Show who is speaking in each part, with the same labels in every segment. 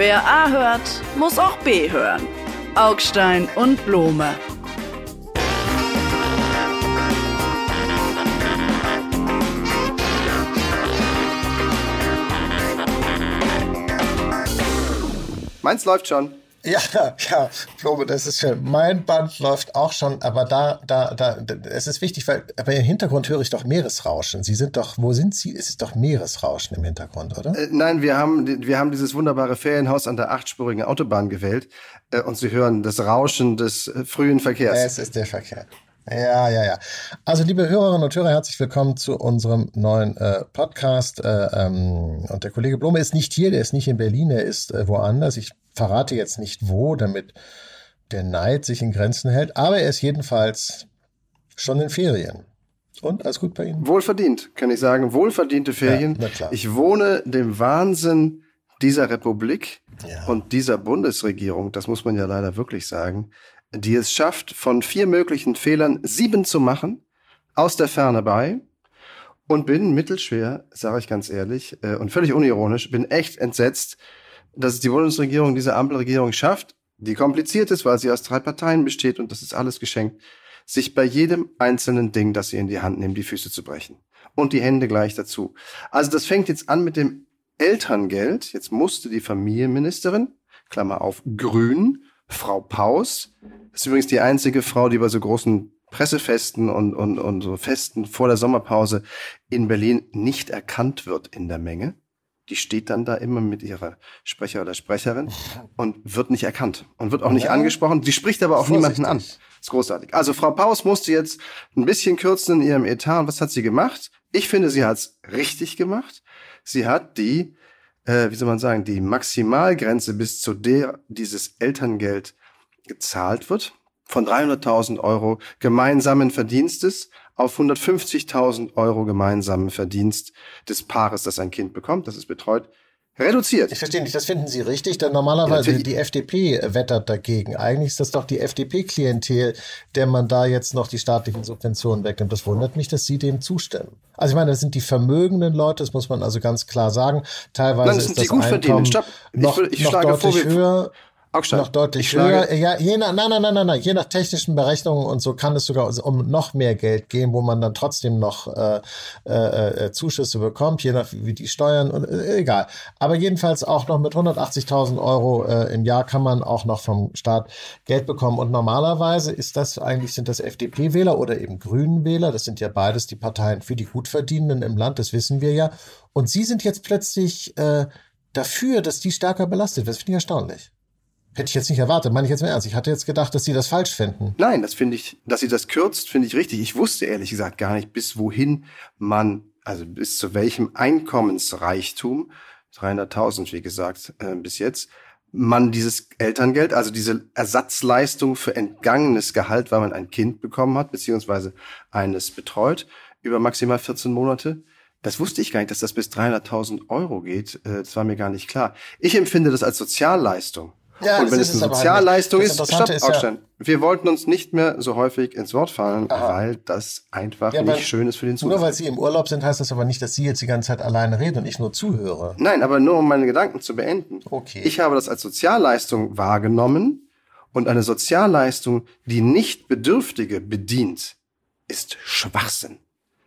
Speaker 1: Wer A hört, muss auch B hören. Augstein und Blome.
Speaker 2: Meins läuft schon.
Speaker 3: Ja, ja, Blome, das ist schön. Mein Band läuft auch schon, aber da, da, da, es ist wichtig, weil, aber im Hintergrund höre ich doch Meeresrauschen. Sie sind doch, wo sind Sie? Es ist doch Meeresrauschen im Hintergrund, oder?
Speaker 2: Äh, nein, wir haben, wir haben dieses wunderbare Ferienhaus an der achtspurigen Autobahn gewählt äh, und Sie hören das Rauschen des äh, frühen Verkehrs.
Speaker 3: Es ist der Verkehr. Ja, ja, ja. Also, liebe Hörerinnen und Hörer, herzlich willkommen zu unserem neuen äh, Podcast. Äh, ähm, und der Kollege Blome ist nicht hier, der ist nicht in Berlin, er ist äh, woanders. Ich verrate jetzt nicht wo, damit der Neid sich in Grenzen hält. Aber er ist jedenfalls schon in Ferien. Und alles gut bei Ihnen?
Speaker 2: Wohlverdient, kann ich sagen. Wohlverdiente Ferien.
Speaker 3: Ja, na klar.
Speaker 2: Ich wohne dem Wahnsinn dieser Republik
Speaker 3: Ja.
Speaker 2: und dieser Bundesregierung, das muss man ja leider wirklich sagen, die es schafft, von vier möglichen Fehlern sieben zu machen, aus der Ferne bei und bin mittelschwer, sage ich ganz ehrlich, äh, und völlig unironisch, bin echt entsetzt, dass es die Bundesregierung, diese Ampelregierung schafft, die kompliziert ist, weil sie aus drei Parteien besteht und das ist alles geschenkt, sich bei jedem einzelnen Ding, das sie in die Hand nehmen, die Füße zu brechen. Und die Hände gleich dazu. Also das fängt jetzt an mit dem Elterngeld. Jetzt musste die Familienministerin, Klammer auf, Grün, Frau Paus, das ist übrigens die einzige Frau, die bei so großen Pressefesten und, und, und so Festen vor der Sommerpause in Berlin nicht erkannt wird in der Menge. Die steht dann da immer mit ihrer Sprecher oder Sprecherin und wird nicht erkannt und wird auch nicht
Speaker 3: Ja.
Speaker 2: angesprochen. Sie spricht aber auch niemanden an.
Speaker 3: Vorsichtig.
Speaker 2: ist großartig. Also Frau Paus musste jetzt ein bisschen kürzen in ihrem Etat. Und was hat sie gemacht? Ich finde, sie hat's richtig gemacht. Sie hat die, äh, wie soll man sagen, die Maximalgrenze, bis zu der dieses Elterngeld gezahlt wird, von 300.000 Euro gemeinsamen Verdienstes auf 150.000 Euro gemeinsamen Verdienst des Paares, das ein Kind bekommt, das es betreut, reduziert.
Speaker 3: Ich verstehe nicht, das finden Sie richtig, denn normalerweise
Speaker 2: Ja,
Speaker 3: die FDP wettert dagegen. Eigentlich ist das doch die FDP-Klientel, der man da jetzt noch die staatlichen Subventionen wegnimmt. Das wundert mich, dass Sie dem zustimmen. Also ich meine, das sind die vermögenden Leute, das muss man also ganz klar sagen. Teilweise
Speaker 2: Nein, das
Speaker 3: ist
Speaker 2: sind
Speaker 3: das
Speaker 2: die Gutverdienenden.
Speaker 3: Einkommen
Speaker 2: Stopp. Ich
Speaker 3: noch,
Speaker 2: will- ich
Speaker 3: noch
Speaker 2: schlage vor,
Speaker 3: deutlich
Speaker 2: wir-
Speaker 3: höher.
Speaker 2: Augstein,
Speaker 3: Noch deutlich höher. Ja, je nach, nein, nein, nein, nein, nein. Je nach technischen Berechnungen und so kann es sogar um noch mehr Geld gehen, wo man dann trotzdem noch äh, äh, äh, Zuschüsse bekommt, je nach wie die Steuern und äh, egal. Aber jedenfalls auch noch mit 180.000 Euro äh, im Jahr kann man auch noch vom Staat Geld bekommen. Und normalerweise ist das eigentlich sind das FDP-Wähler oder eben Grünen-Wähler. Das sind ja beides die Parteien für die Gutverdienenden im Land. Das wissen wir ja. Und sie sind jetzt plötzlich äh, dafür, dass die stärker belastet wird. Das finde ich erstaunlich. Hätte ich jetzt nicht erwartet, meine ich jetzt mal ernst. Ich hatte jetzt gedacht, dass Sie das falsch finden.
Speaker 2: Nein, das finde ich, dass sie das kürzt, finde ich richtig. Ich wusste ehrlich gesagt gar nicht, bis wohin man, also bis zu welchem Einkommensreichtum, 300.000 wie gesagt äh, bis jetzt, man dieses Elterngeld, also diese Ersatzleistung für entgangenes Gehalt, weil man ein Kind bekommen hat, beziehungsweise eines betreut, über maximal 14 Monate. Das wusste ich gar nicht, dass das bis 300.000 Euro geht. Äh, Das war mir gar nicht klar. Ich empfinde das als Sozialleistung.
Speaker 3: Ja,
Speaker 2: Und wenn es eine
Speaker 3: halt
Speaker 2: Sozialleistung
Speaker 3: nicht.
Speaker 2: ist, stopp,
Speaker 3: ist ja-
Speaker 2: Aufstand. Wir wollten uns nicht mehr so häufig ins Wort fallen,
Speaker 3: Aha.
Speaker 2: weil das einfach
Speaker 3: Ja,
Speaker 2: nicht schön ist für den
Speaker 3: Nur
Speaker 2: Zuhörer.
Speaker 3: weil Sie im Urlaub sind, heißt das aber nicht, dass Sie jetzt die ganze Zeit alleine reden und ich nur zuhöre.
Speaker 2: Nein, aber nur um meine Gedanken zu beenden.
Speaker 3: Okay.
Speaker 2: Ich habe das als Sozialleistung wahrgenommen und eine Sozialleistung, die nicht Bedürftige bedient, ist Schwachsinn,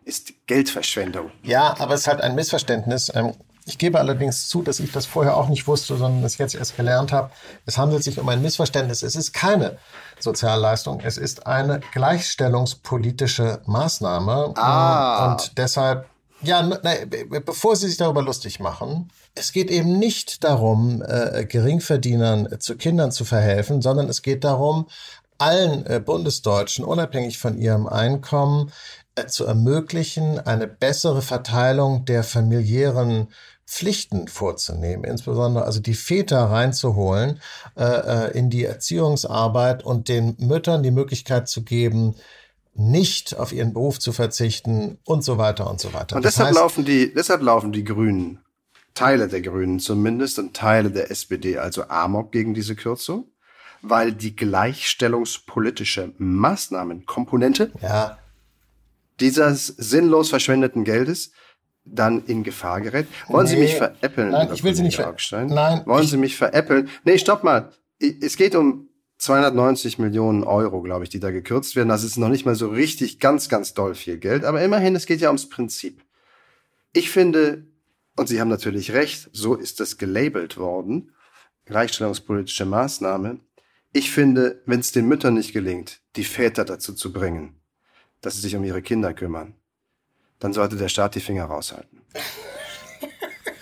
Speaker 2: ist Geldverschwendung.
Speaker 3: Ja, aber es ist halt ein Missverständnis. Ähm, Ich gebe allerdings zu, dass ich das vorher auch nicht wusste, sondern das jetzt erst gelernt habe. Es handelt sich um ein Missverständnis. Es ist keine Sozialleistung. Es ist eine gleichstellungspolitische Maßnahme.
Speaker 2: Ah.
Speaker 3: Und deshalb, ja, ne, be- bevor Sie sich darüber lustig machen, es geht eben nicht darum, äh, Geringverdienern äh, zu Kindern zu verhelfen, sondern es geht darum, allen äh, Bundesdeutschen, unabhängig von ihrem Einkommen, äh, zu ermöglichen, eine bessere Verteilung der familiären Pflichten vorzunehmen, insbesondere also die Väter reinzuholen äh, äh, in die Erziehungsarbeit und den Müttern die Möglichkeit zu geben, nicht auf ihren Beruf zu verzichten und so weiter und so weiter.
Speaker 2: Und
Speaker 3: Das
Speaker 2: deshalb
Speaker 3: heißt-
Speaker 2: laufen die, deshalb laufen die Grünen, Teile der Grünen zumindest und Teile der SPD, also Amok gegen diese Kürzung, weil die gleichstellungspolitische Maßnahmenkomponente
Speaker 3: ja,
Speaker 2: dieses sinnlos verschwendeten Geldes dann in Gefahr gerät. Wollen nee, Sie mich veräppeln?
Speaker 3: Nein, ich will Sie nicht
Speaker 2: veräppeln. Nein. Wollen Sie mich veräppeln? Nee, stopp mal. Es geht um 290 Millionen Euro, glaube ich, die da gekürzt werden. Das ist noch nicht mal so richtig ganz, ganz doll viel Geld. Aber immerhin, es geht ja ums Prinzip. Ich finde, und Sie haben natürlich recht, so ist das gelabelt worden, gleichstellungspolitische Maßnahme. Ich finde, wenn es den Müttern nicht gelingt, die Väter dazu zu bringen, dass sie sich um ihre Kinder kümmern, dann sollte der Staat die Finger raushalten.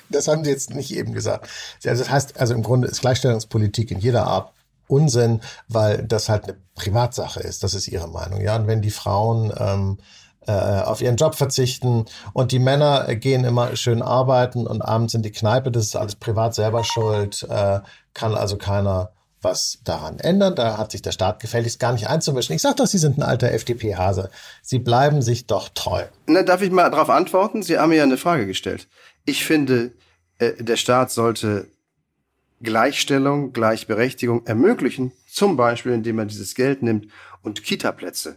Speaker 3: Das haben Sie jetzt nicht eben gesagt. Das heißt, also im Grunde ist Gleichstellungspolitik in jeder Art Unsinn, weil das halt eine Privatsache ist. Das ist Ihre Meinung. Ja, und wenn die Frauen ähm, äh, auf ihren Job verzichten und die Männer gehen immer schön arbeiten und abends in die Kneipe, das ist alles privat selber schuld, äh, kann also keiner was daran ändern. Da hat sich der Staat gefälligst gar nicht einzumischen. Ich sage doch, Sie sind ein alter FDP-Hase. Sie bleiben sich doch treu.
Speaker 2: Na, darf ich mal darauf antworten? Sie haben mir ja eine Frage gestellt. Ich finde, äh, der Staat sollte Gleichstellung, Gleichberechtigung ermöglichen, zum Beispiel indem er dieses Geld nimmt und Kitaplätze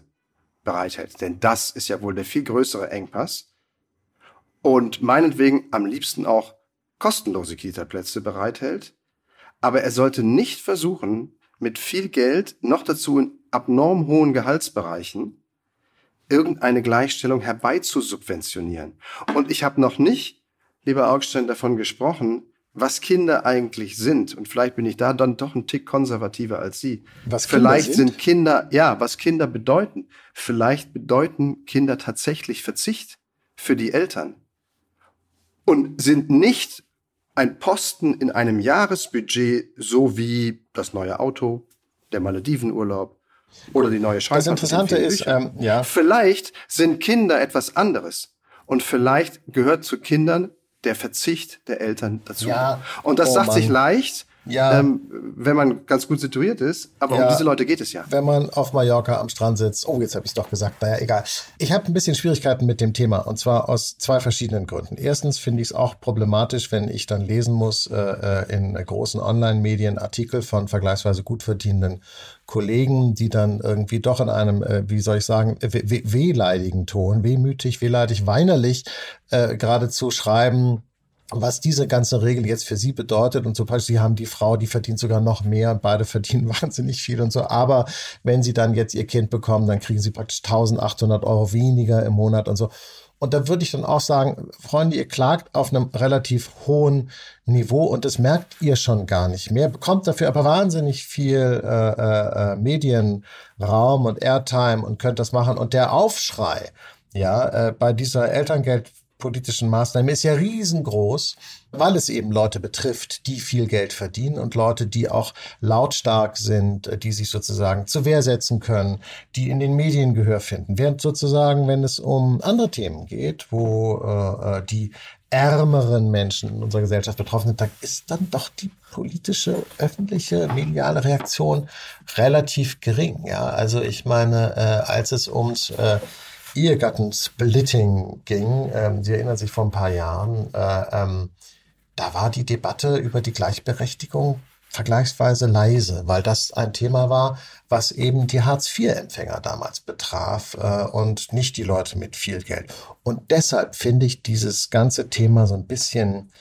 Speaker 2: bereithält. Denn das ist ja wohl der viel größere Engpass. Und meinetwegen am liebsten auch kostenlose Kitaplätze bereithält aber er sollte nicht versuchen, mit viel Geld, noch dazu in abnorm hohen Gehaltsbereichen, irgendeine Gleichstellung herbeizusubventionieren. Und ich habe noch nicht, lieber Augstein, davon gesprochen, was Kinder eigentlich sind. Und vielleicht bin ich da dann doch ein Tick konservativer als Sie. Was vielleicht sind? sind Kinder, ja, was Kinder bedeuten. Vielleicht bedeuten Kinder tatsächlich Verzicht für die Eltern und sind nicht ein Posten in einem Jahresbudget, so wie das neue Auto, der Maledivenurlaub oder die neue Schallplatte.
Speaker 3: Das Interessante ist, ähm, ja.
Speaker 2: Vielleicht sind Kinder etwas anderes. Und vielleicht gehört zu Kindern der Verzicht der Eltern dazu. Ja. Und das oh, sagt Mann. sich leicht, ja. Ähm, wenn man ganz gut situiert ist. Aber ja. um diese Leute geht es ja.
Speaker 3: Wenn man auf Mallorca am Strand sitzt. Oh, jetzt habe ich es doch gesagt. Naja, egal. Ich habe ein bisschen Schwierigkeiten mit dem Thema. Und zwar aus zwei verschiedenen Gründen. Erstens finde ich es auch problematisch, wenn ich dann lesen muss äh, äh, in großen Online-Medien Artikel von vergleichsweise gut verdienenden Kollegen, die dann irgendwie doch in einem, äh, wie soll ich sagen, wehleidigen Ton, wehmütig, wehleidig, weinerlich äh, geradezu schreiben, was diese ganze Regel jetzt für sie bedeutet. Und zum Beispiel, sie haben die Frau, die verdient sogar noch mehr und beide verdienen wahnsinnig viel und so. Aber wenn sie dann jetzt ihr Kind bekommen, dann kriegen sie praktisch 1800 Euro weniger im Monat und so. Und da würde ich dann auch sagen, Freunde, ihr klagt auf einem relativ hohen Niveau und das merkt ihr schon gar nicht mehr, bekommt dafür aber wahnsinnig viel äh, äh, äh Medienraum und Airtime und könnt das machen. Und der Aufschrei, ja, äh, bei dieser Elterngeld politischen Maßnahmen ist ja riesengroß, weil es eben Leute betrifft, die viel Geld verdienen und Leute, die auch lautstark sind, die sich sozusagen zur Wehr setzen können, die in den Medien Gehör finden. Während sozusagen, wenn es um andere Themen geht, wo äh, äh die ärmeren Menschen in unserer Gesellschaft betroffen sind, da ist dann doch die politische, öffentliche, mediale Reaktion relativ gering. Ja, also ich meine, äh, als es ums äh, Ehegattensplitting ging, ähm, Sie erinnern sich vor ein paar Jahren, äh, ähm, da war die Debatte über die Gleichberechtigung vergleichsweise leise, weil das ein Thema war, was eben die Hartz-IV-Empfänger damals betraf äh, und nicht die Leute mit viel Geld. Und deshalb finde ich dieses ganze Thema so ein bisschen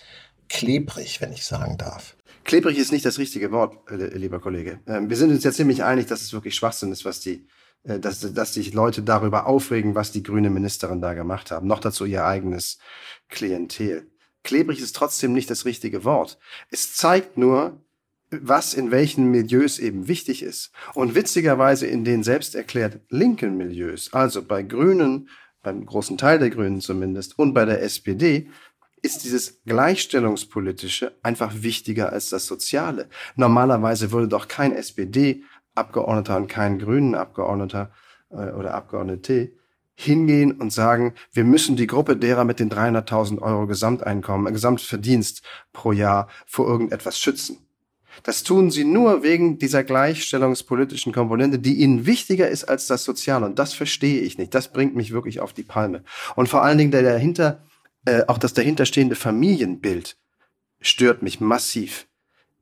Speaker 3: klebrig, wenn ich sagen darf.
Speaker 2: Klebrig ist nicht das richtige Wort, äh, lieber Kollege. Ähm, wir sind uns ja ziemlich einig, dass es wirklich Schwachsinn ist, was die dass, dass sich Leute darüber aufregen, was die grüne Ministerin da gemacht haben. Noch dazu ihr eigenes Klientel. Klebrig ist trotzdem nicht das richtige Wort. Es zeigt nur, was in welchen Milieus eben wichtig ist. Und witzigerweise in den selbst erklärt linken Milieus, also bei Grünen, beim großen Teil der Grünen zumindest, und bei der SPD, ist dieses Gleichstellungspolitische einfach wichtiger als das Soziale. Normalerweise würde doch kein SPD Abgeordneter und kein grünen Abgeordneter äh, oder Abgeordnete hingehen und sagen, wir müssen die Gruppe derer mit den 300.000 Euro Gesamteinkommen, Gesamtverdienst pro Jahr vor irgendetwas schützen. Das tun sie nur wegen dieser gleichstellungspolitischen Komponente, die ihnen wichtiger ist als das Soziale. Und das verstehe ich nicht. Das bringt mich wirklich auf die Palme. Und vor allen Dingen der dahinter, äh, auch das dahinterstehende Familienbild stört mich massiv.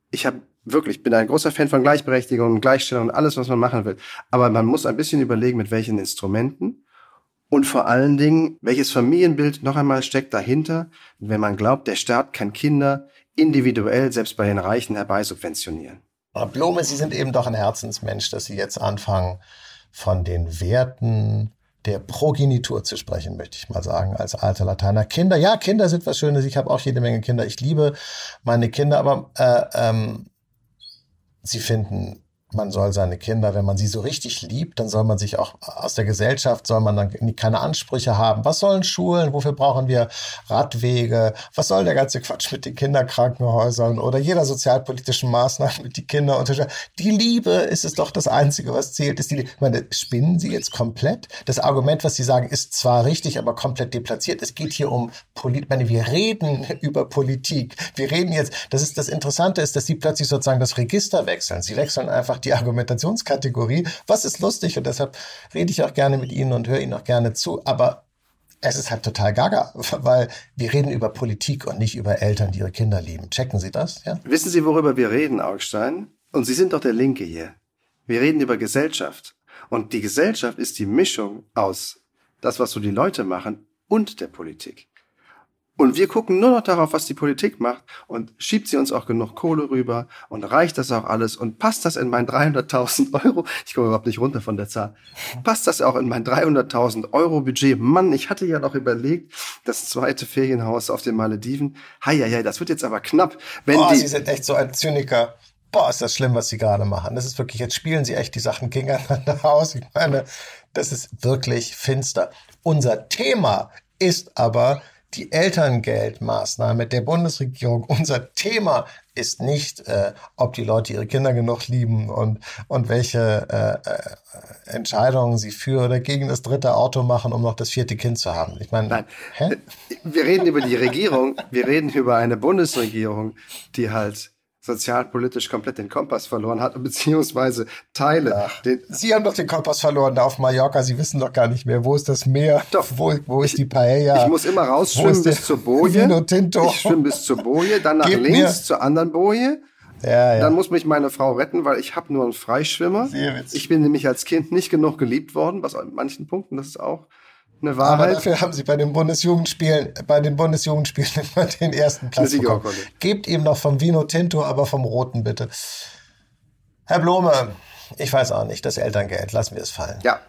Speaker 2: Ich habe wirklich, bin ein großer Fan von Gleichberechtigung und Gleichstellung und alles, was man machen will. Aber man muss ein bisschen überlegen, mit welchen Instrumenten Und vor allen Dingen, welches Familienbild noch einmal steckt dahinter, wenn man glaubt, der Staat kann Kinder individuell, selbst bei den Reichen, herbeisubventionieren.
Speaker 3: Herr Blome, Sie sind eben doch ein Herzensmensch, dass Sie jetzt anfangen, von den Werten der Progenitur zu sprechen, möchte ich mal sagen, als alter Lateiner. Kinder, ja, Kinder sind was Schönes. Ich habe auch jede Menge Kinder. Ich liebe meine Kinder, aber äh, ähm, sie finden man soll seine Kinder, wenn man sie so richtig liebt, dann soll man sich auch aus der Gesellschaft, soll man dann keine Ansprüche haben. Was sollen Schulen? Wofür brauchen wir Radwege? Was soll der ganze Quatsch mit den Kinderkrankenhäusern oder jeder sozialpolitischen Maßnahme mit die Kinder unterstützen? Die Liebe ist es doch das Einzige, was zählt. Ist die Liebe. Ich meine, spinnen Sie jetzt komplett? Das Argument, was Sie sagen, ist zwar richtig, aber komplett deplatziert. Es geht hier um Politik. Ich meine, wir reden über Politik. Wir reden jetzt, das ist das Interessante ist, dass Sie plötzlich sozusagen das Register wechseln. Sie wechseln einfach die Argumentationskategorie. Was ist lustig und deshalb rede ich auch gerne mit Ihnen und höre Ihnen auch gerne zu. Aber es ist halt total gaga, weil wir reden über Politik und nicht über Eltern, die ihre Kinder lieben. Checken Sie das?
Speaker 2: Ja? Wissen Sie, worüber wir reden, Augstein? Und Sie sind doch der Linke hier. Wir reden über Gesellschaft. Und die Gesellschaft ist die Mischung aus das, was so die Leute machen und der Politik. Und wir gucken nur noch darauf, was die Politik macht und schiebt sie uns auch genug Kohle rüber und reicht das auch alles und passt das in mein 300.000 Euro? Ich komme überhaupt nicht runter von der Zahl. Passt das auch in mein 300.000 Euro Budget? Mann, ich hatte ja noch überlegt, das zweite Ferienhaus auf den Malediven. Hei, das wird jetzt aber knapp.
Speaker 3: Wenn Boah, die Sie sind echt so ein Zyniker. Boah, ist das schlimm, was Sie gerade machen. Das ist wirklich, jetzt spielen Sie echt die Sachen gegeneinander aus. Ich meine, das ist wirklich finster. Unser Thema ist aber, die Elterngeldmaßnahme der Bundesregierung. Unser Thema ist nicht, äh, ob die Leute ihre Kinder genug lieben und, und welche äh, äh, Entscheidungen sie für oder gegen das dritte Auto machen, um noch das vierte Kind zu haben. Ich meine,
Speaker 2: Nein. Hä? wir reden über die Regierung, wir reden über eine Bundesregierung, die halt sozialpolitisch komplett den Kompass verloren hat, beziehungsweise Teile.
Speaker 3: Den Sie haben doch den Kompass verloren da auf Mallorca. Sie wissen doch gar nicht mehr, wo ist das Meer?
Speaker 2: Doch.
Speaker 3: Wo, wo ist die Paella?
Speaker 2: Ich muss immer rausschwimmen bis zur Boje. Vino Tinto. Ich schwimme bis zur Boje, dann nach Gib links mir. zur anderen Boje. Ja, ja. Dann muss mich meine Frau retten, weil ich habe nur einen Freischwimmer. Sehr witzig. Ich bin nämlich als Kind nicht genug geliebt worden, was an manchen Punkten, das ist auch eine Wahrheit.
Speaker 3: Aber dafür haben sie bei den Bundesjugendspielen, bei den Bundesjugendspielen immer den ersten Platz bekommen. Gebt ihm noch vom Vino Tinto, aber vom Roten bitte. Herr Blome, ich weiß auch nicht, das Elterngeld, lassen wir es fallen.
Speaker 2: Ja,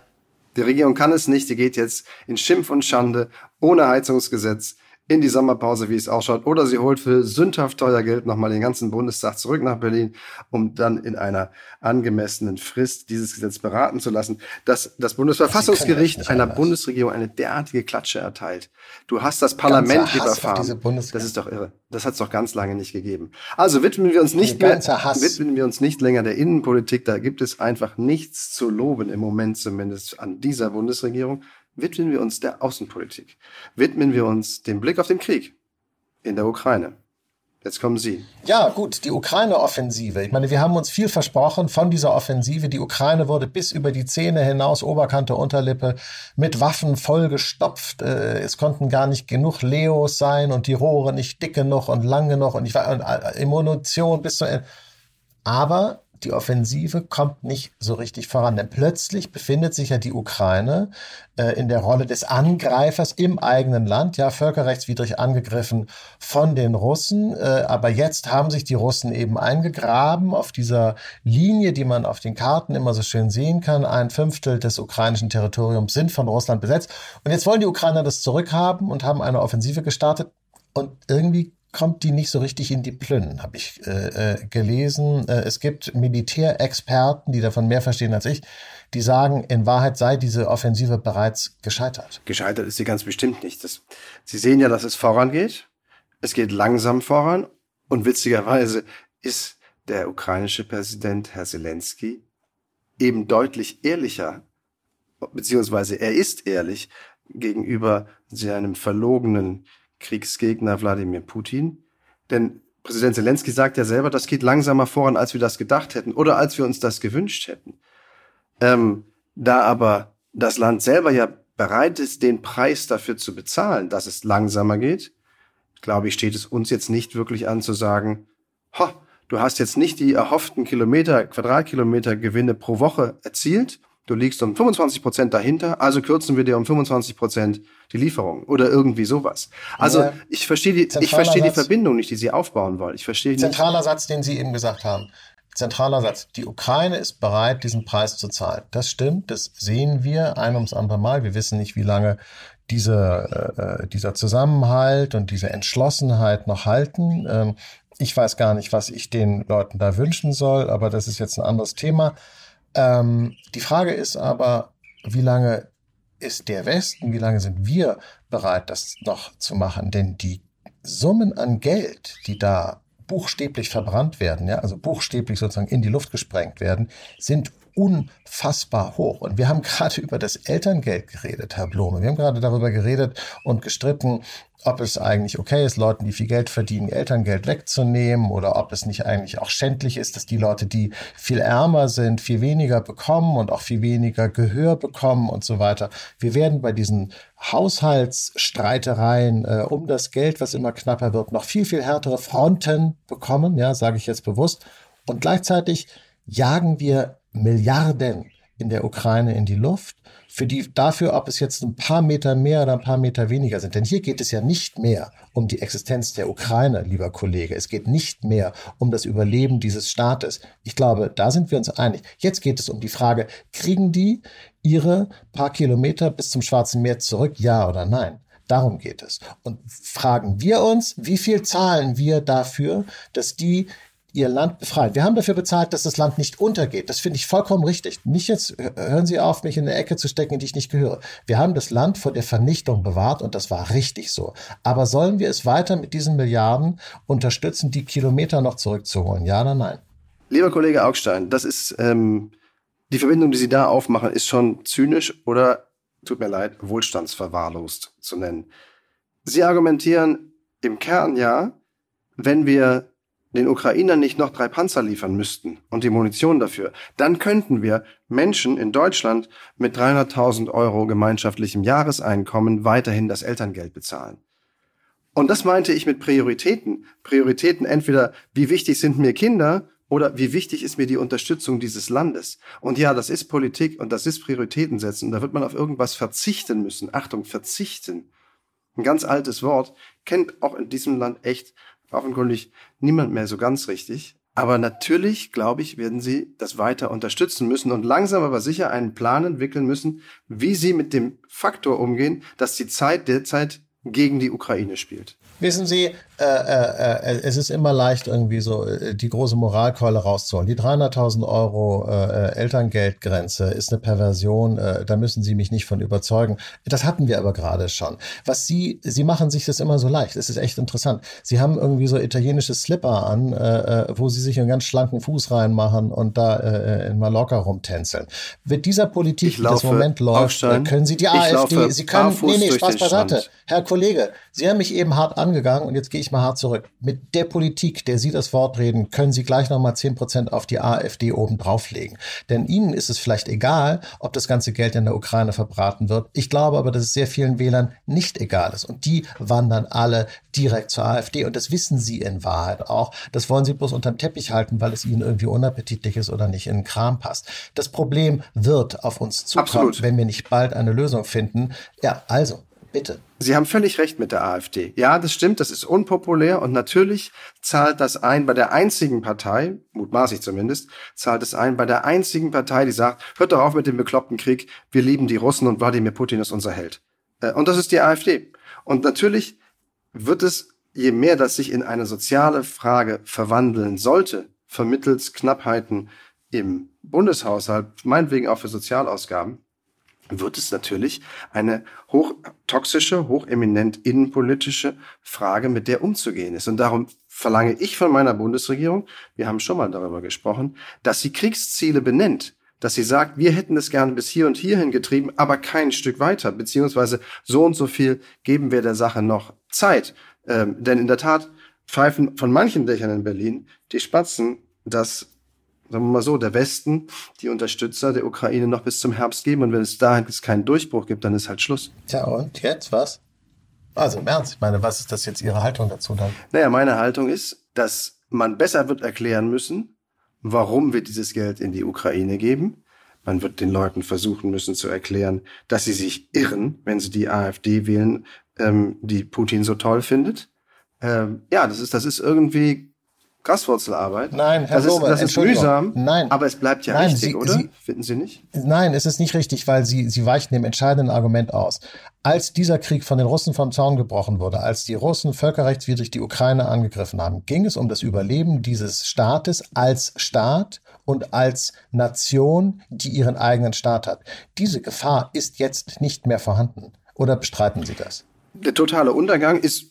Speaker 2: die Regierung kann es nicht, die geht jetzt in Schimpf und Schande, ohne Heizungsgesetz, in die Sommerpause, wie es ausschaut, oder sie holt für sündhaft teuer Geld nochmal den ganzen Bundestag zurück nach Berlin, um dann in einer angemessenen Frist dieses Gesetz beraten zu lassen, dass das Bundesverfassungsgericht einer anders. Bundesregierung eine derartige Klatsche erteilt. Du hast das Parlament überfahren. Das ist doch irre. Das hat es doch ganz lange nicht gegeben. Also widmen wir uns nicht mehr, widmen wir uns nicht länger der Innenpolitik. Da gibt es einfach nichts zu loben im Moment zumindest an dieser Bundesregierung widmen wir uns der Außenpolitik. Widmen wir uns dem Blick auf den Krieg in der Ukraine. Jetzt kommen Sie.
Speaker 3: Ja, gut, die Ukraine-Offensive. Ich meine, wir haben uns viel versprochen von dieser Offensive. Die Ukraine wurde bis über die Zähne hinaus, Oberkante, Unterlippe, mit Waffen vollgestopft. Äh, es konnten gar nicht genug Leos sein und die Rohre nicht dick genug und lang genug und ich war und äh, Munition bis zu Ende. Aber die Offensive kommt nicht so richtig voran. Denn plötzlich befindet sich ja die Ukraine äh, in der Rolle des Angreifers im eigenen Land, ja, völkerrechtswidrig angegriffen von den Russen. Äh, aber jetzt haben sich die Russen eben eingegraben auf dieser Linie, die man auf den Karten immer so schön sehen kann. Ein Fünftel des ukrainischen Territoriums sind von Russland besetzt. Und jetzt wollen die Ukrainer das zurückhaben und haben eine Offensive gestartet. Und irgendwie kommt die nicht so richtig in die Plünnen, habe ich äh, äh, gelesen. Äh, es gibt Militärexperten, die davon mehr verstehen als ich, die sagen, in Wahrheit sei diese Offensive bereits gescheitert.
Speaker 2: Gescheitert ist sie ganz bestimmt nicht. Das, sie sehen ja, dass es vorangeht. Es geht langsam voran. Und witzigerweise ist der ukrainische Präsident Herr Zelensky eben deutlich ehrlicher, beziehungsweise er ist ehrlich gegenüber seinem verlogenen Kriegsgegner Wladimir Putin. Denn Präsident Zelensky sagt ja selber, das geht langsamer voran, als wir das gedacht hätten oder als wir uns das gewünscht hätten. Ähm, da aber das Land selber ja bereit ist, den Preis dafür zu bezahlen, dass es langsamer geht, glaube ich, steht es uns jetzt nicht wirklich an zu sagen, ho, du hast jetzt nicht die erhofften Kilometer, Quadratkilometer Gewinne pro Woche erzielt, du liegst um 25 Prozent dahinter, also kürzen wir dir um 25 Prozent die Lieferung oder irgendwie sowas. Also ja, ich verstehe die, ich verstehe die Verbindung nicht, die Sie aufbauen wollen. Ich verstehe
Speaker 3: Zentraler nicht. Satz, den Sie eben gesagt haben. Zentraler Satz. Die Ukraine ist bereit, diesen Preis zu zahlen. Das stimmt, das sehen wir ein ums andere Mal. Wir wissen nicht, wie lange diese, äh, dieser Zusammenhalt und diese Entschlossenheit noch halten. Ähm, ich weiß gar nicht, was ich den Leuten da wünschen soll, aber das ist jetzt ein anderes Thema. Ähm, die Frage ist aber, wie lange ist der Westen, wie lange sind wir bereit, das noch zu machen? Denn die Summen an Geld, die da buchstäblich verbrannt werden, ja, also buchstäblich sozusagen in die Luft gesprengt werden, sind unfassbar hoch. Und wir haben gerade über das Elterngeld geredet, Herr Blome. Wir haben gerade darüber geredet und gestritten, ob es eigentlich okay ist, Leuten, die viel Geld verdienen, Elterngeld wegzunehmen oder ob es nicht eigentlich auch schändlich ist, dass die Leute, die viel ärmer sind, viel weniger bekommen und auch viel weniger Gehör bekommen und so weiter. Wir werden bei diesen Haushaltsstreitereien äh, um das Geld, was immer knapper wird, noch viel, viel härtere Fronten bekommen, ja, sage ich jetzt bewusst. Und gleichzeitig jagen wir Milliarden in der Ukraine in die Luft, für die, dafür, ob es jetzt ein paar Meter mehr oder ein paar Meter weniger sind. Denn hier geht es ja nicht mehr um die Existenz der Ukraine, lieber Kollege. Es geht nicht mehr um das Überleben dieses Staates. Ich glaube, da sind wir uns einig. Jetzt geht es um die Frage, kriegen die ihre paar Kilometer bis zum Schwarzen Meer zurück, ja oder nein? Darum geht es. Und fragen wir uns, wie viel zahlen wir dafür, dass die ihr Land befreien. Wir haben dafür bezahlt, dass das Land nicht untergeht. Das finde ich vollkommen richtig. Nicht jetzt, hören Sie auf, mich in eine Ecke zu stecken, in die ich nicht gehöre. Wir haben das Land vor der Vernichtung bewahrt und das war richtig so. Aber sollen wir es weiter mit diesen Milliarden unterstützen, die Kilometer noch zurückzuholen? Ja oder nein?
Speaker 2: Lieber Kollege Augstein, das ist, ähm, die Verbindung, die Sie da aufmachen, ist schon zynisch oder, tut mir leid, wohlstandsverwahrlost zu nennen. Sie argumentieren im Kern ja, wenn wir den Ukrainern nicht noch drei Panzer liefern müssten und die Munition dafür, dann könnten wir Menschen in Deutschland mit 300.000 Euro gemeinschaftlichem Jahreseinkommen weiterhin das Elterngeld bezahlen. Und das meinte ich mit Prioritäten. Prioritäten entweder, wie wichtig sind mir Kinder oder wie wichtig ist mir die Unterstützung dieses Landes. Und ja, das ist Politik und das ist Prioritäten setzen. Da wird man auf irgendwas verzichten müssen. Achtung, verzichten. Ein ganz altes Wort, kennt auch in diesem Land echt offenkundig niemand mehr so ganz richtig. Aber natürlich, glaube ich, werden sie das weiter unterstützen müssen und langsam aber sicher einen Plan entwickeln müssen, wie sie mit dem Faktor umgehen, dass die Zeit derzeit gegen die Ukraine spielt.
Speaker 3: Wissen Sie, äh, äh, äh, es ist immer leicht, irgendwie so äh, die große Moralkeule rauszuholen. Die 300.000 Euro äh, Elterngeldgrenze ist eine Perversion. Äh, da müssen Sie mich nicht von überzeugen. Das hatten wir aber gerade schon. Was Sie, Sie machen sich das immer so leicht. Es ist echt interessant. Sie haben irgendwie so italienische Slipper an, wo Sie sich einen ganz schlanken Fuß reinmachen und da in Mallorca rumtänzeln. Mit dieser Politik, die das Moment läuft, können Sie die AfD, Sie können, nee, nee, Spaß beiseite. Herr Kollege, Sie haben mich eben hart angegangen und jetzt gehe ich mal hart zurück. Mit der Politik, der Sie das Wort reden, können Sie gleich nochmal zehn Prozent auf die AfD oben drauflegen. Denn Ihnen ist es vielleicht egal, ob das ganze Geld in der Ukraine verbraten wird. Ich glaube aber, dass es sehr vielen Wählern nicht egal ist. Und die wandern alle direkt zur AfD. Und das wissen Sie in Wahrheit auch. Das wollen Sie bloß unterm Teppich halten, weil es Ihnen irgendwie unappetitlich ist oder nicht in den Kram passt. Das Problem wird auf uns zukommen, Absolut. wenn wir nicht bald eine Lösung finden. Ja, also, bitte.
Speaker 2: Sie haben völlig recht mit der AfD. Ja, das stimmt, das ist unpopulär und natürlich zahlt das ein bei der einzigen Partei, mutmaßlich zumindest, zahlt es ein bei der einzigen Partei, die sagt, hört doch auf mit dem bekloppten Krieg, wir lieben die Russen und Wladimir Putin ist unser Held. Äh, und das ist die AfD. Und natürlich wird es, je mehr das sich in eine soziale Frage verwandeln sollte, vermittels Knappheiten im Bundeshaushalt, meinetwegen auch für Sozialausgaben, wird es natürlich eine hochtoxische, hocheminent innenpolitische Frage, mit der umzugehen ist. Und darum verlange ich von meiner Bundesregierung, wir haben schon mal darüber gesprochen, dass sie Kriegsziele benennt, dass sie sagt, wir hätten es gerne bis hier und hierhin getrieben, aber kein Stück weiter, beziehungsweise so und so viel geben wir der Sache noch Zeit. Ähm, denn in der Tat pfeifen von manchen Dächern in Berlin die Spatzen, dass sagen wir mal so, der Westen, die Unterstützer der Ukraine noch bis zum Herbst geben. Und wenn es da jetzt keinen Durchbruch gibt, dann ist halt Schluss.
Speaker 3: Tja, und jetzt was? Also im Ernst, ich meine, was ist das jetzt Ihre Haltung dazu dann?
Speaker 2: Naja, meine Haltung ist, dass man besser wird erklären müssen, warum wir dieses Geld in die Ukraine geben. Man wird den Leuten versuchen müssen zu erklären, dass sie sich irren, wenn sie die AfD wählen, ähm, die Putin so toll findet. Ähm, ja, das ist, das ist irgendwie Graswurzelarbeit.
Speaker 3: Nein, Herr
Speaker 2: das ist, das ist mühsam.
Speaker 3: Nein.
Speaker 2: Aber es bleibt ja
Speaker 3: Nein,
Speaker 2: richtig,
Speaker 3: Sie,
Speaker 2: oder?
Speaker 3: Sie,
Speaker 2: Finden Sie nicht?
Speaker 3: Nein, es ist nicht richtig, weil Sie, Sie weichen dem entscheidenden Argument aus. Als dieser Krieg von den Russen vom Zaun gebrochen wurde, als die Russen völkerrechtswidrig die Ukraine angegriffen haben, ging es um das Überleben dieses Staates als Staat und als Nation, die ihren eigenen Staat hat. Diese Gefahr ist jetzt nicht mehr vorhanden. Oder bestreiten Sie das?
Speaker 2: Der totale Untergang ist,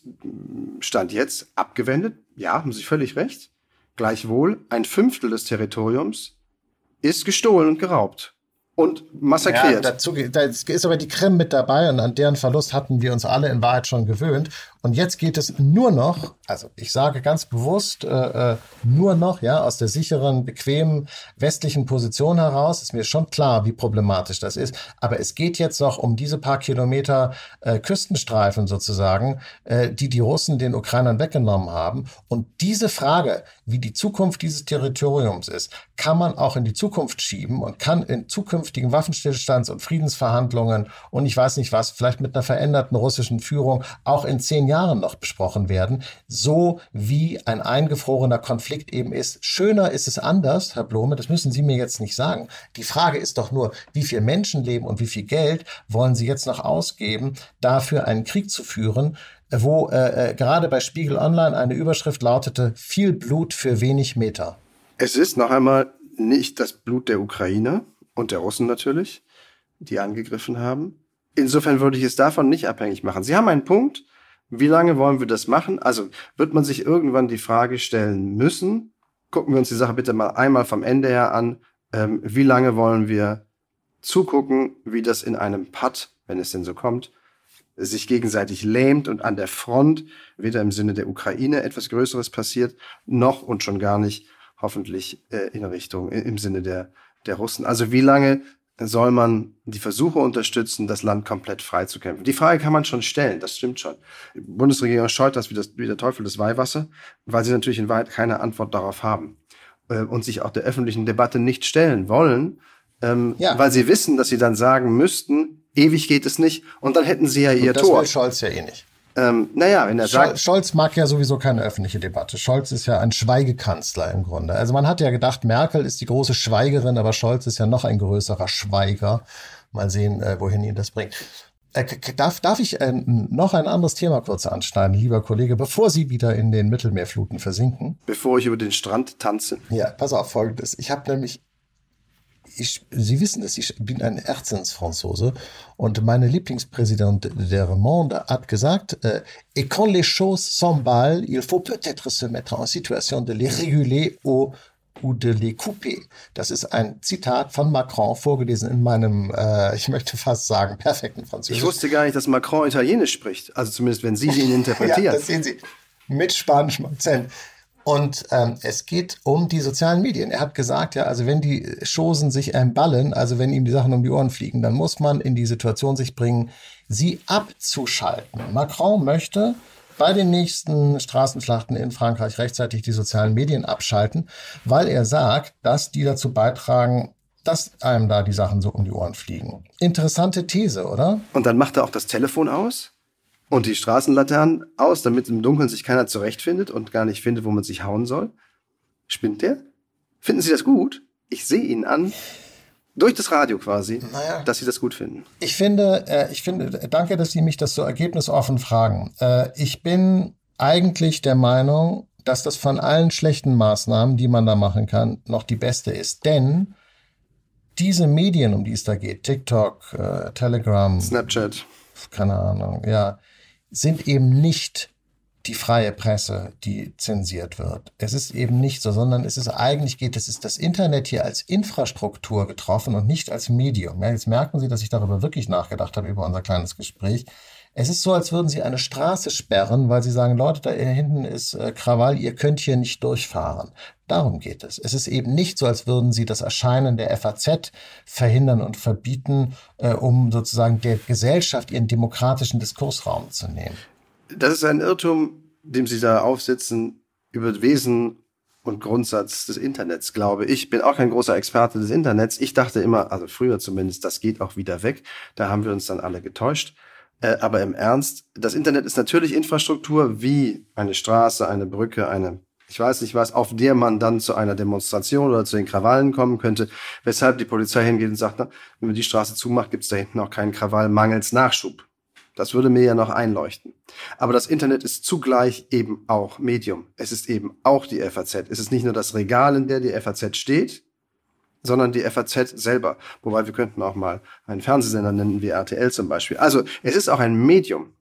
Speaker 2: stand jetzt, abgewendet. Ja, haben Sie völlig recht. Gleichwohl, ein Fünftel des Territoriums ist gestohlen und geraubt und massakriert.
Speaker 3: Ja, dazu da ist aber die Krim mit dabei und an deren Verlust hatten wir uns alle in Wahrheit schon gewöhnt. Und jetzt geht es nur noch, also ich sage ganz bewusst, äh, äh, nur noch, ja, aus der sicheren, bequemen westlichen Position heraus, ist mir schon klar, wie problematisch das ist. Aber es geht jetzt noch um diese paar Kilometer äh, Küstenstreifen sozusagen, äh, die die Russen den Ukrainern weggenommen haben. Und diese Frage, wie die Zukunft dieses Territoriums ist, kann man auch in die Zukunft schieben und kann in zukünftigen Waffenstillstands- und Friedensverhandlungen und ich weiß nicht was, vielleicht mit einer veränderten russischen Führung auch in zehn Jahren noch besprochen werden, so wie ein eingefrorener Konflikt eben ist. Schöner ist es anders, Herr Blome, das müssen Sie mir jetzt nicht sagen. Die Frage ist doch nur, wie viel Menschenleben und wie viel Geld wollen Sie jetzt noch ausgeben, dafür einen Krieg zu führen, wo äh, äh, gerade bei Spiegel Online eine Überschrift lautete, viel Blut für wenig Meter.
Speaker 2: Es ist noch einmal nicht das Blut der Ukrainer und der Russen natürlich, die angegriffen haben. Insofern würde ich es davon nicht abhängig machen. Sie haben einen Punkt. Wie lange wollen wir das machen? Also wird man sich irgendwann die Frage stellen müssen, gucken wir uns die Sache bitte mal einmal vom Ende her an, ähm, wie lange wollen wir zugucken, wie das in einem Putt, wenn es denn so kommt, sich gegenseitig lähmt und an der Front weder im Sinne der Ukraine etwas Größeres passiert, noch und schon gar nicht hoffentlich äh, in Richtung, im Sinne der, der Russen. Also wie lange soll man die Versuche unterstützen, das Land komplett freizukämpfen? Die Frage kann man schon stellen, das stimmt schon. Die Bundesregierung scheut das wie, das wie der Teufel des Weihwasser, weil sie natürlich in Wahrheit keine Antwort darauf haben äh, und sich auch der öffentlichen Debatte nicht stellen wollen, ähm, ja. weil sie wissen, dass sie dann sagen müssten, ewig geht es nicht und dann hätten sie ja ihr
Speaker 3: und das
Speaker 2: Tor.
Speaker 3: Das will Scholz ja eh nicht.
Speaker 2: Ähm, naja, wenn er sagt.
Speaker 3: Scholz mag ja sowieso keine öffentliche Debatte. Scholz ist ja ein Schweigekanzler im Grunde. Also man hat ja gedacht, Merkel ist die große Schweigerin, aber Scholz ist ja noch ein größerer Schweiger. Mal sehen, äh, wohin ihn das bringt. Äh, darf, darf ich äh, noch ein anderes Thema kurz anschneiden, lieber Kollege, bevor Sie wieder in den Mittelmeerfluten versinken?
Speaker 2: Bevor ich über den Strand tanze.
Speaker 3: Ja, pass auf Folgendes. Ich habe nämlich ich, Sie wissen es, ich bin ein Herzensfranzose und meine Lieblingspräsident der Monde hat gesagt, äh, et quand les choses s'emballent, il faut peut-être se mettre en situation de les réguler ou, ou de les couper. Das ist ein Zitat von Macron, vorgelesen in meinem, äh, ich möchte fast sagen, perfekten Französisch.
Speaker 2: Ich wusste gar nicht, dass Macron Italienisch spricht. Also zumindest, wenn Sie ihn interpretieren.
Speaker 3: ja, das sehen Sie. Mit spanischem Akzent. Und ähm, es geht um die sozialen Medien. Er hat gesagt, ja, also wenn die Chosen sich emballen, also wenn ihm die Sachen um die Ohren fliegen, dann muss man in die Situation sich bringen, sie abzuschalten. Macron möchte bei den nächsten Straßenschlachten in Frankreich rechtzeitig die sozialen Medien abschalten, weil er sagt, dass die dazu beitragen, dass einem da die Sachen so um die Ohren fliegen. Interessante These, oder?
Speaker 2: Und dann macht er auch das Telefon aus? Und die Straßenlaternen aus, damit im Dunkeln sich keiner zurechtfindet und gar nicht findet, wo man sich hauen soll? Spinnt der? Finden Sie das gut? Ich sehe ihn an, durch das Radio quasi, naja. dass Sie das gut finden.
Speaker 3: Ich finde, äh, ich finde, danke, dass Sie mich das so ergebnisoffen fragen. Äh, ich bin eigentlich der Meinung, dass das von allen schlechten Maßnahmen, die man da machen kann, noch die beste ist. Denn diese Medien, um die es da geht, TikTok, äh, Telegram,
Speaker 2: Snapchat,
Speaker 3: keine Ahnung, ja, sind eben nicht die freie Presse, die zensiert wird. Es ist eben nicht so, sondern es ist eigentlich geht, es ist das Internet hier als Infrastruktur getroffen und nicht als Medium. Ja, jetzt merken Sie, dass ich darüber wirklich nachgedacht habe über unser kleines Gespräch. Es ist so, als würden Sie eine Straße sperren, weil Sie sagen, Leute, da hinten ist äh, Krawall, ihr könnt hier nicht durchfahren. Darum geht es. Es ist eben nicht so, als würden Sie das Erscheinen der FAZ verhindern und verbieten, äh, um sozusagen der Gesellschaft ihren demokratischen Diskursraum zu nehmen.
Speaker 2: Das ist ein Irrtum, dem Sie da aufsitzen, über Wesen und Grundsatz des Internets, glaube ich. Bin auch kein großer Experte des Internets. Ich dachte immer, also früher zumindest, das geht auch wieder weg. Da haben wir uns dann alle getäuscht. Äh, aber im Ernst, das Internet ist natürlich Infrastruktur wie eine Straße, eine Brücke, eine, ich weiß nicht was, auf der man dann zu einer Demonstration oder zu den Krawallen kommen könnte, weshalb die Polizei hingeht und sagt, na, wenn man die Straße zumacht, gibt es da hinten auch keinen Krawall mangels Nachschub. Das würde mir ja noch einleuchten. Aber das Internet ist zugleich eben auch Medium. Es ist eben auch die FAZ. Es ist nicht nur das Regal, in der die FAZ steht, sondern die FAZ selber. Wobei wir könnten auch mal einen Fernsehsender nennen wie RTL zum Beispiel. Also es ist auch ein Medium.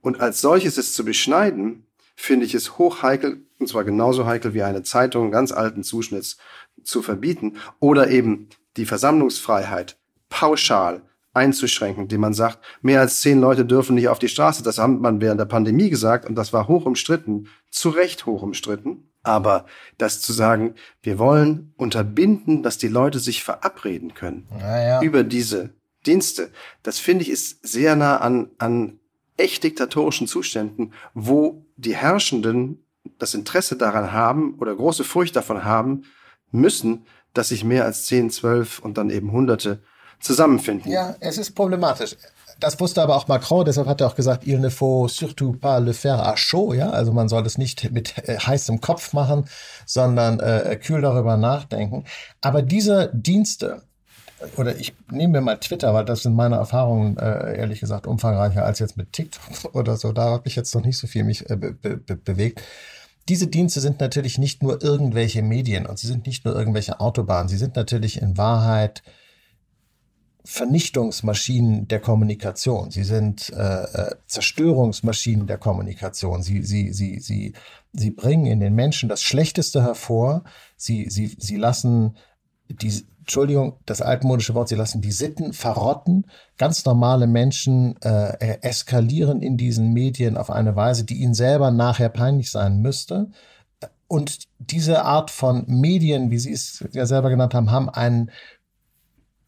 Speaker 2: Und als solches es zu beschneiden, finde ich es hochheikel, und zwar genauso heikel wie eine Zeitung ganz alten Zuschnitts zu verbieten oder eben die Versammlungsfreiheit pauschal einzuschränken, indem man sagt, mehr als zehn Leute dürfen nicht auf die Straße. Das hat man während der Pandemie gesagt und das war hoch umstritten, zu Recht hoch umstritten. Aber das zu sagen, wir wollen unterbinden, dass die Leute sich verabreden können
Speaker 3: naja.
Speaker 2: über diese Dienste, das finde ich ist sehr nah an, an echt diktatorischen Zuständen, wo die Herrschenden das Interesse daran haben oder große Furcht davon haben müssen, dass sich mehr als zehn, zwölf und dann eben Hunderte zusammenfinden.
Speaker 3: Ja, es ist problematisch. Das wusste aber auch Macron, deshalb hat er auch gesagt, il ne faut surtout pas le faire à chaud, ja, also man soll es nicht mit äh, heißem Kopf machen, sondern äh, kühl darüber nachdenken. Aber diese Dienste, oder ich nehme mir mal Twitter, weil das sind meine Erfahrungen, äh, ehrlich gesagt, umfangreicher als jetzt mit TikTok oder so, da habe ich jetzt noch nicht so viel mich äh, be be bewegt. Diese Dienste sind natürlich nicht nur irgendwelche Medien und sie sind nicht nur irgendwelche Autobahnen, sie sind natürlich in Wahrheit Vernichtungsmaschinen der Kommunikation. Sie sind äh, äh, Zerstörungsmaschinen der Kommunikation. Sie, sie, sie, sie, sie bringen in den Menschen das Schlechteste hervor. Sie, sie, sie lassen die, Entschuldigung, das altmodische Wort, sie lassen die Sitten verrotten. Ganz normale Menschen äh, eskalieren in diesen Medien auf eine Weise, die ihnen selber nachher peinlich sein müsste. Und diese Art von Medien, wie Sie es ja selber genannt haben, haben einen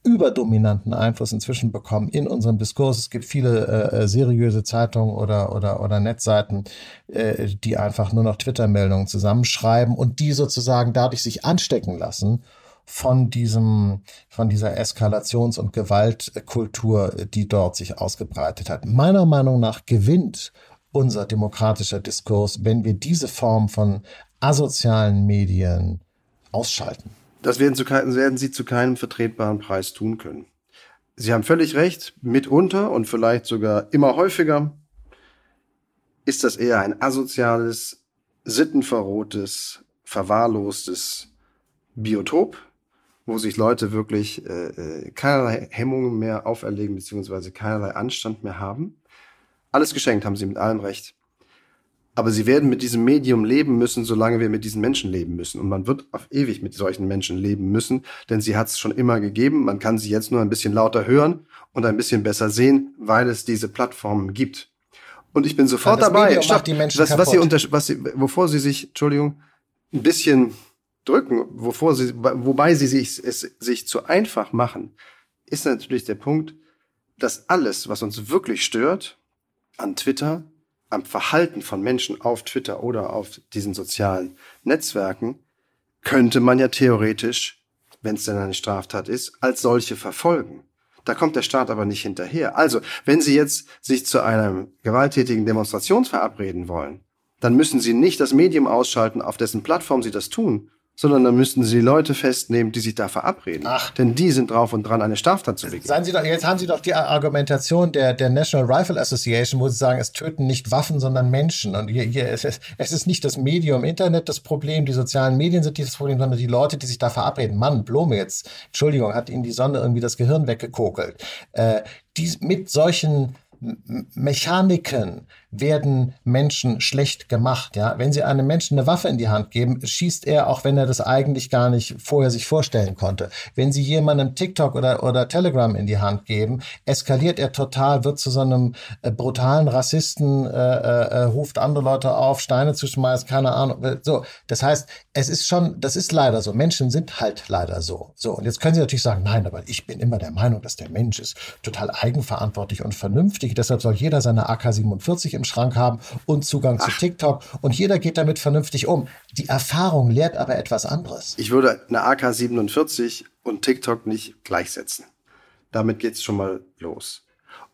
Speaker 3: überdominanten Einfluss inzwischen bekommen in unserem Diskurs. Es gibt viele äh, äh, seriöse Zeitungen oder, oder, oder Netzseiten, äh, die einfach nur noch Twitter-Meldungen zusammenschreiben und die sozusagen dadurch sich anstecken lassen von diesem, von dieser Eskalations- und Gewaltkultur, die dort sich ausgebreitet hat. Meiner Meinung nach gewinnt unser demokratischer Diskurs, wenn wir diese Form von asozialen Medien ausschalten.
Speaker 2: Das werden, zu, werden sie zu keinem vertretbaren Preis tun können. Sie haben völlig recht, mitunter und vielleicht sogar immer häufiger ist das eher ein asoziales, sittenverrohtes, verwahrlostes Biotop, wo sich Leute wirklich äh, äh, keinerlei Hemmungen mehr auferlegen, beziehungsweise keinerlei Anstand mehr haben. Alles geschenkt, haben sie mit allem recht. Aber sie werden mit diesem Medium leben müssen, solange wir mit diesen Menschen leben müssen. Und man wird auf ewig mit solchen Menschen leben müssen, denn sie hat es schon immer gegeben. Man kann sie jetzt nur ein bisschen lauter hören und ein bisschen besser sehen, weil es diese Plattformen gibt. Und ich bin sofort dabei.
Speaker 3: Medium Stopp, die Menschen
Speaker 2: was, was sie unter, was sie, wovor sie sich, Entschuldigung, ein bisschen drücken, wovor sie, wobei sie sich, es sich zu einfach machen, ist natürlich der Punkt, dass alles, was uns wirklich stört, an Twitter, am Verhalten von Menschen auf Twitter oder auf diesen sozialen Netzwerken könnte man ja theoretisch, wenn es denn eine Straftat ist, als solche verfolgen. Da kommt der Staat aber nicht hinterher. Also, wenn Sie jetzt sich zu einer gewalttätigen Demonstration verabreden wollen, dann müssen Sie nicht das Medium ausschalten, auf dessen Plattform Sie das tun, sondern dann müssten Sie Leute festnehmen, die sich da verabreden.
Speaker 3: Ach.
Speaker 2: Denn die sind drauf und dran, eine Straftat zu begehen.
Speaker 3: Seien Sie doch, jetzt haben Sie doch die Argumentation der, der National Rifle Association, wo Sie sagen, es töten nicht Waffen, sondern Menschen. Und hier, hier es, ist, es ist nicht das Medium Internet das Problem, die sozialen Medien sind das Problem, sondern die Leute, die sich da verabreden. Mann, Blome jetzt, Entschuldigung, hat Ihnen die Sonne irgendwie das Gehirn weggekokelt. Äh, die mit solchen Mechaniken werden Menschen schlecht gemacht. Ja, wenn Sie einem Menschen eine Waffe in die Hand geben, schießt er, auch wenn er das eigentlich gar nicht vorher sich vorstellen konnte. Wenn Sie jemandem TikTok oder oder Telegram in die Hand geben, eskaliert er total, wird zu so einem äh, brutalen Rassisten, äh, äh, äh ruft andere Leute auf, Steine zu schmeißen, keine Ahnung. Äh, so, das heißt, es ist schon, das ist leider so. Menschen sind halt leider so. So und jetzt können Sie natürlich sagen, nein, aber ich bin immer der Meinung, dass der Mensch ist total eigenverantwortlich und vernünftig. Deshalb soll jeder seine AK-47 im Schrank haben und Zugang Ach. zu TikTok und jeder geht damit vernünftig um. Die Erfahrung lehrt aber etwas anderes.
Speaker 2: Ich würde eine AK-47 und TikTok nicht gleichsetzen. Damit geht's schon mal los.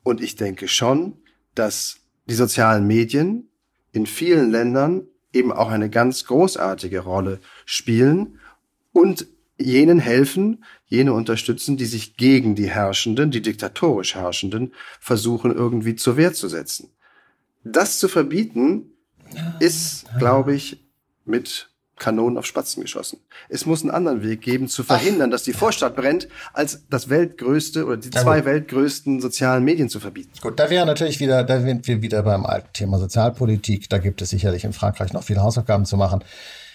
Speaker 2: Und ich denke schon, dass die sozialen Medien in vielen Ländern eben auch eine ganz großartige Rolle spielen und jenen helfen, jene unterstützen, die sich gegen die Herrschenden, die diktatorisch Herrschenden, versuchen irgendwie zur Wehr zu setzen. Das zu verbieten, ist, glaube ich, mit Kanonen auf Spatzen geschossen. Es muss einen anderen Weg geben, zu verhindern, Ach. dass die Vorstadt brennt, als das weltgrößte oder die zwei weltgrößten sozialen Medien zu verbieten.
Speaker 3: Gut, da wäre natürlich wieder, da sind wir wieder beim alten Thema Sozialpolitik. Da gibt es sicherlich in Frankreich noch viele Hausaufgaben zu machen.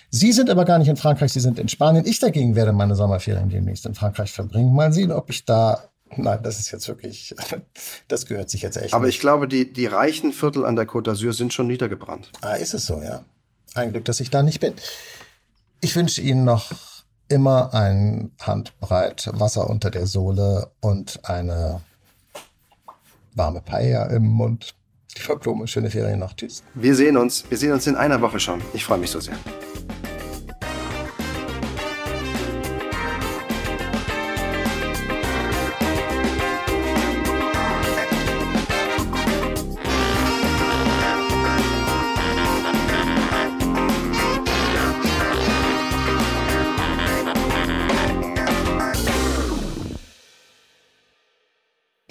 Speaker 3: Sie sind aber gar nicht in Frankreich, Sie sind in Spanien. Ich dagegen werde meine Sommerferien demnächst in Frankreich verbringen. Mal sehen, ob ich da Nein, das ist jetzt wirklich, das gehört sich jetzt echt.
Speaker 2: Aber nicht. ich glaube, die, die reichen Viertel an der Côte d'Azur sind schon niedergebrannt.
Speaker 3: Ah, ist es so, ja. Ein Glück, dass ich da nicht bin. Ich wünsche Ihnen noch immer ein Handbreit Wasser unter der Sohle und eine warme Paella im Mund. Lieber Blume, schöne Ferien noch. Tschüss.
Speaker 2: Wir sehen uns. Wir sehen uns in einer Woche schon. Ich freue mich so sehr.